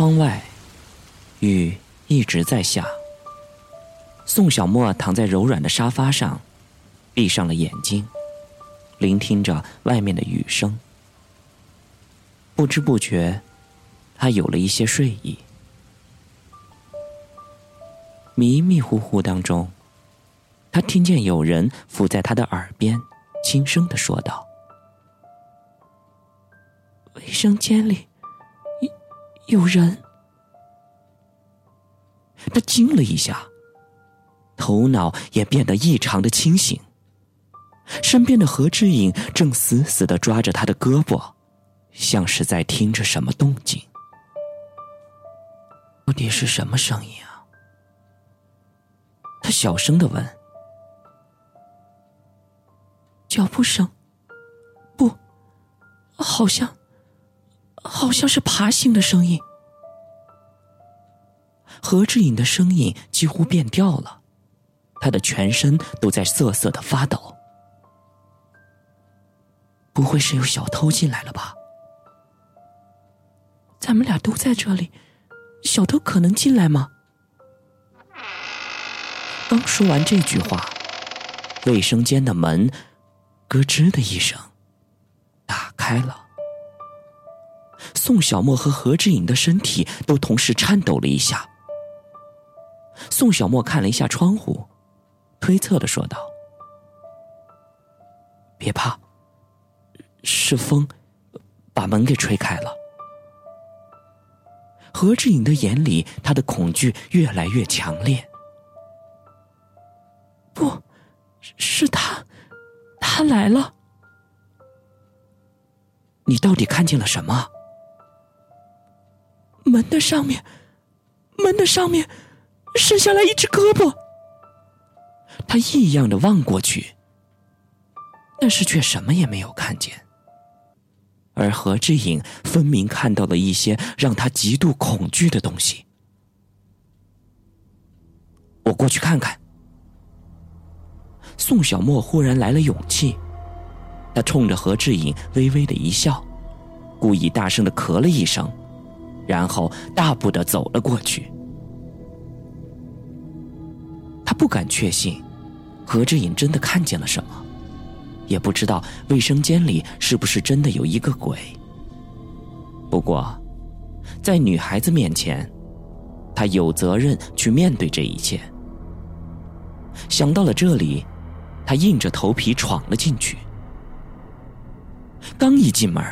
窗外，雨一直在下。宋小沫躺在柔软的沙发上，闭上了眼睛，聆听着外面的雨声。不知不觉，他有了一些睡意。迷迷糊糊当中，他听见有人伏在他的耳边，轻声的说道：“卫生间里有人。”他惊了一下，头脑也变得异常的清醒。身边的何志颖正死死的抓着他的胳膊，像是在听着什么动静。到底是什么声音啊？他小声的问：“脚步声？不，好像，好像是爬行的声音。”何志颖的声音几乎变调了，他的全身都在瑟瑟的发抖。不会是有小偷进来了吧？咱们俩都在这里，小偷可能进来吗？刚说完这句话，卫生间的门咯吱的一声打开了。宋小沫和何志颖的身体都同时颤抖了一下。宋小沫看了一下窗户，推测的说道：“别怕，是风把门给吹开了。”何志颖的眼里，他的恐惧越来越强烈。不，是他，他来了。你到底看见了什么？门的上面，门的上面，伸下来一只胳膊。他异样的望过去，但是却什么也没有看见。而何志颖分明看到了一些让他极度恐惧的东西。我过去看看。宋小沫忽然来了勇气，他冲着何志颖微微的一笑，故意大声的咳了一声，然后大步的走了过去。他不敢确信，何志颖真的看见了什么，也不知道卫生间里是不是真的有一个鬼。不过，在女孩子面前，他有责任去面对这一切。想到了这里。他硬着头皮闯了进去，刚一进门，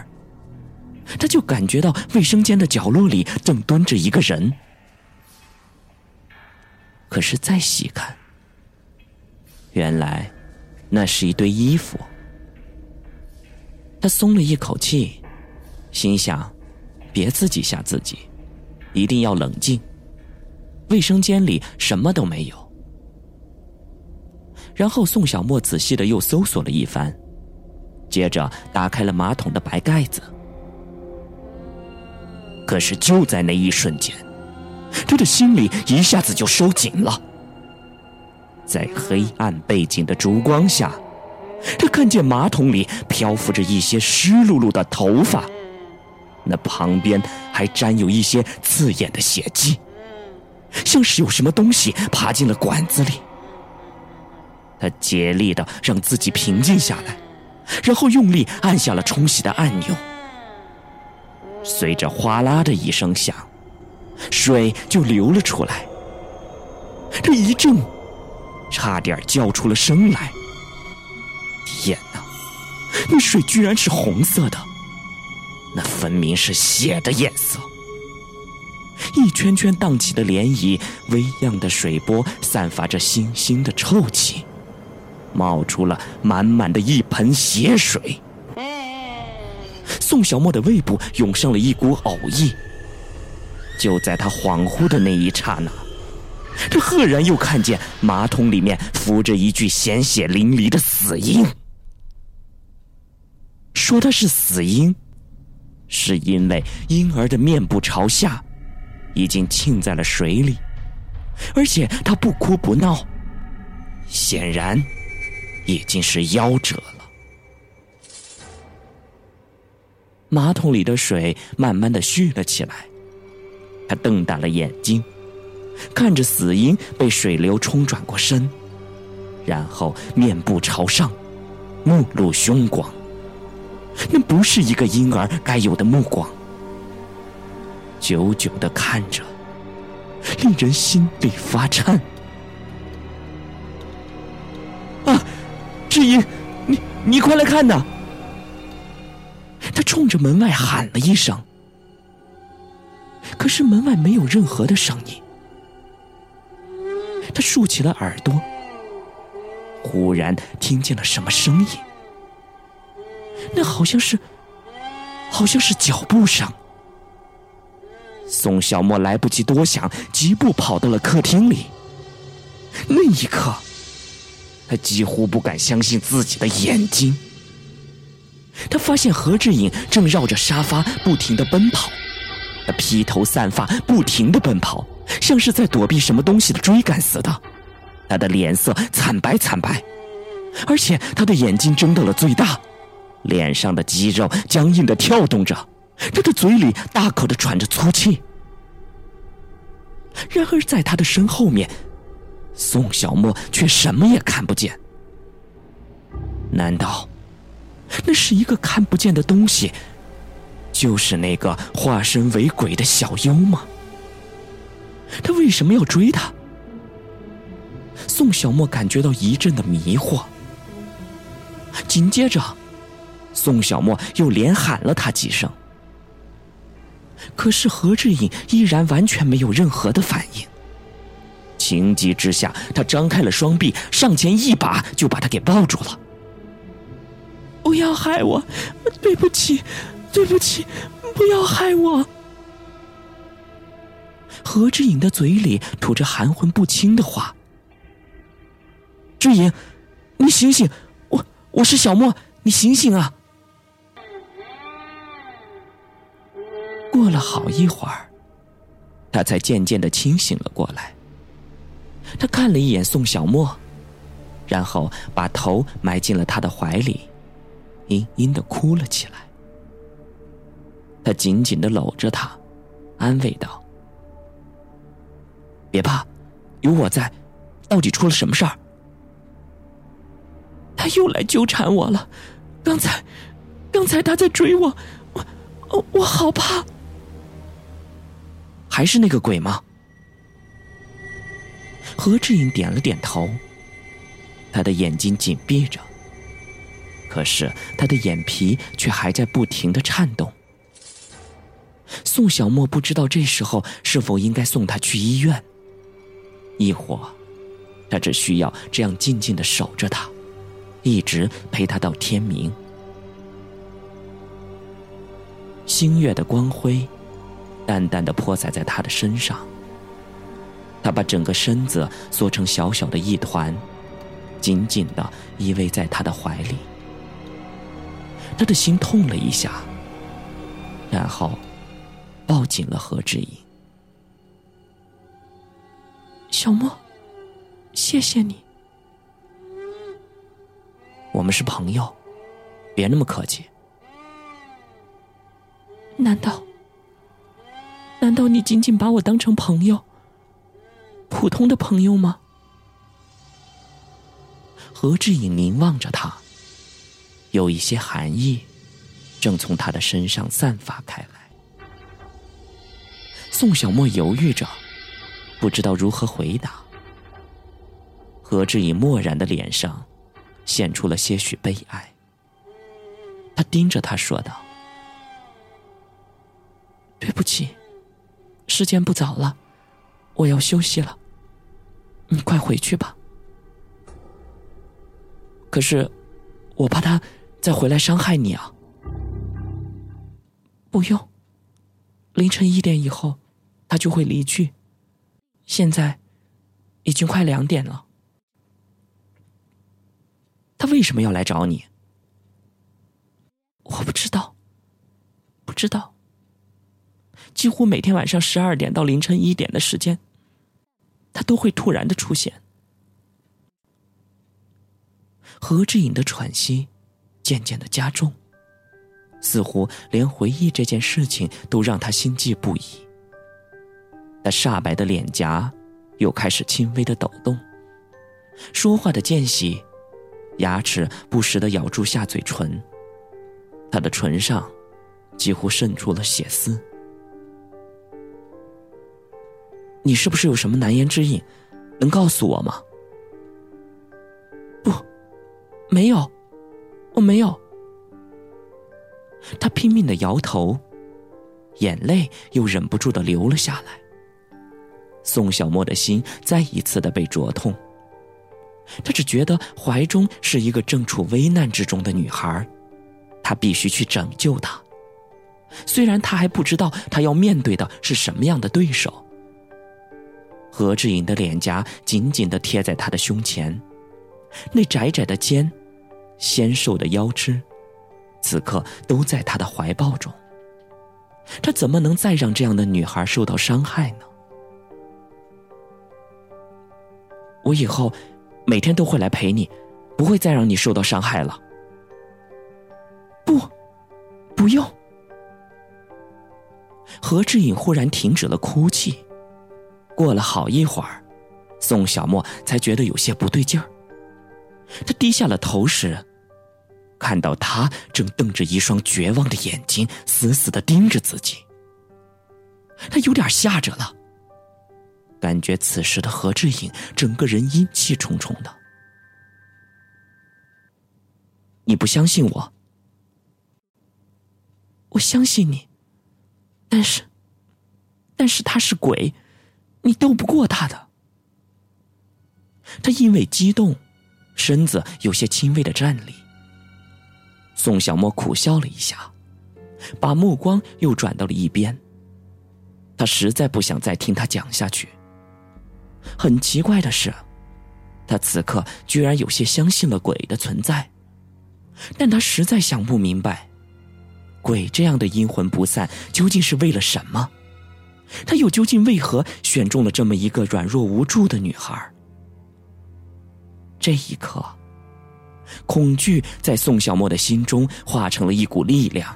他就感觉到卫生间的角落里正蹲着一个人。可是再细看，原来那是一堆衣服。他松了一口气，心想：别自己吓自己，一定要冷静。卫生间里什么都没有。然后宋小沫仔细的又搜索了一番，接着打开了马桶的白盖子。可是就在那一瞬间，他的心里一下子就收紧了。在黑暗背景的烛光下，他看见马桶里漂浮着一些湿漉漉的头发，那旁边还沾有一些刺眼的血迹，像是有什么东西爬进了管子里。他竭力的让自己平静下来，然后用力按下了冲洗的按钮。随着哗啦的一声响，水就流了出来。这一怔，差点叫出了声来。天哪，那水居然是红色的，那分明是血的颜色。一圈圈荡起的涟漪，微漾的水波散发着腥腥的臭气。冒出了满满的一盆血水，宋小沫的胃部涌上了一股呕意。就在他恍惚的那一刹那，他赫然又看见马桶里面浮着一具鲜血淋漓的死婴。说他是死婴，是因为婴儿的面部朝下，已经浸在了水里，而且他不哭不闹，显然。已经是夭折了。马桶里的水慢慢的蓄了起来，他瞪大了眼睛，看着死婴被水流冲转过身，然后面部朝上，目露凶光。那不是一个婴儿该有的目光，久久的看着，令人心里发颤。啊，志英，你你快来看呐！他冲着门外喊了一声，可是门外没有任何的声音。他竖起了耳朵，忽然听见了什么声音。那好像是，好像是脚步声。宋小沫来不及多想，疾步跑到了客厅里。那一刻，他几乎不敢相信自己的眼睛。他发现何志颖正绕着沙发不停的奔跑，披头散发，不停的奔跑，像是在躲避什么东西的追赶似的。他的脸色惨白惨白，而且他的眼睛睁到了最大。脸上的肌肉僵硬的跳动着，他的嘴里大口的喘着粗气。然而，在他的身后面，宋小沫却什么也看不见。难道那是一个看不见的东西，就是那个化身为鬼的小优吗？他为什么要追他？宋小沫感觉到一阵的迷惑，紧接着。宋小沫又连喊了他几声，可是何志颖依然完全没有任何的反应。情急之下，他张开了双臂，上前一把就把他给抱住了。不要害我，对不起，对不起，不要害我。何志颖的嘴里吐着含混不清的话：“志颖，你醒醒，我我是小莫，你醒醒啊！”过了好一会儿，他才渐渐的清醒了过来。他看了一眼宋小莫，然后把头埋进了他的怀里，嘤嘤的哭了起来。他紧紧的搂着他，安慰道：“别怕，有我在。到底出了什么事儿？”他又来纠缠我了。刚才，刚才他在追我，我，我好怕。还是那个鬼吗？何志颖点了点头，他的眼睛紧闭着，可是他的眼皮却还在不停的颤动。宋小沫不知道这时候是否应该送他去医院，亦或他只需要这样静静的守着他，一直陪他到天明。星月的光辉。淡淡的泼洒在他的身上，他把整个身子缩成小小的一团，紧紧的依偎在他的怀里。他的心痛了一下，然后抱紧了何志颖。小莫，谢谢你。我们是朋友，别那么客气。难道？难道你仅仅把我当成朋友，普通的朋友吗？何志颖凝望着他，有一些寒意正从他的身上散发开来。宋小沫犹豫着，不知道如何回答。何志颖漠然的脸上现出了些许悲哀，他盯着他说道：“对不起。”时间不早了，我要休息了。你快回去吧。可是，我怕他再回来伤害你啊。不用，凌晨一点以后，他就会离去。现在，已经快两点了。他为什么要来找你？我不知道，不知道。几乎每天晚上十二点到凌晨一点的时间，他都会突然的出现。何志颖的喘息渐渐的加重，似乎连回忆这件事情都让他心悸不已。他煞白的脸颊又开始轻微的抖动，说话的间隙，牙齿不时的咬住下嘴唇。他的唇上几乎渗出了血丝。你是不是有什么难言之隐，能告诉我吗？不，没有，我没有。他拼命的摇头，眼泪又忍不住的流了下来。宋小沫的心再一次的被灼痛。他只觉得怀中是一个正处危难之中的女孩，他必须去拯救她。虽然他还不知道他要面对的是什么样的对手。何志颖的脸颊紧紧的贴在他的胸前，那窄窄的肩，纤瘦的腰肢，此刻都在他的怀抱中。他怎么能再让这样的女孩受到伤害呢？我以后每天都会来陪你，不会再让你受到伤害了。不，不用。何志颖忽然停止了哭泣。过了好一会儿，宋小沫才觉得有些不对劲儿。他低下了头时，看到他正瞪着一双绝望的眼睛，死死的盯着自己。他有点吓着了，感觉此时的何志颖整个人阴气重重的。你不相信我？我相信你，但是，但是他是鬼。你斗不过他的。他因为激动，身子有些轻微的颤栗。宋小沫苦笑了一下，把目光又转到了一边。他实在不想再听他讲下去。很奇怪的是，他此刻居然有些相信了鬼的存在，但他实在想不明白，鬼这样的阴魂不散究竟是为了什么。他又究竟为何选中了这么一个软弱无助的女孩？这一刻，恐惧在宋小沫的心中化成了一股力量。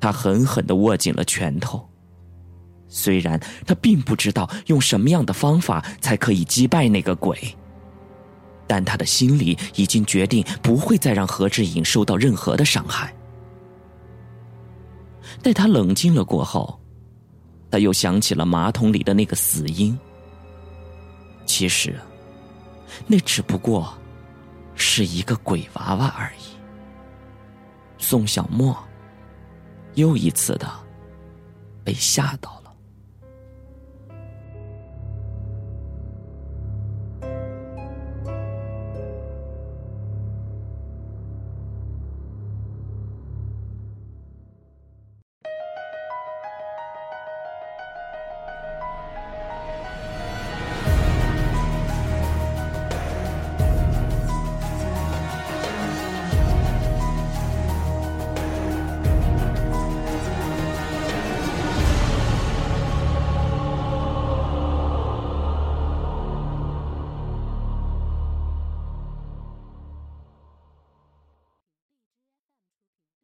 他狠狠的握紧了拳头。虽然他并不知道用什么样的方法才可以击败那个鬼，但他的心里已经决定不会再让何志颖受到任何的伤害。待他冷静了过后。他又想起了马桶里的那个死婴。其实，那只不过是一个鬼娃娃而已。宋小沫又一次的被吓到了。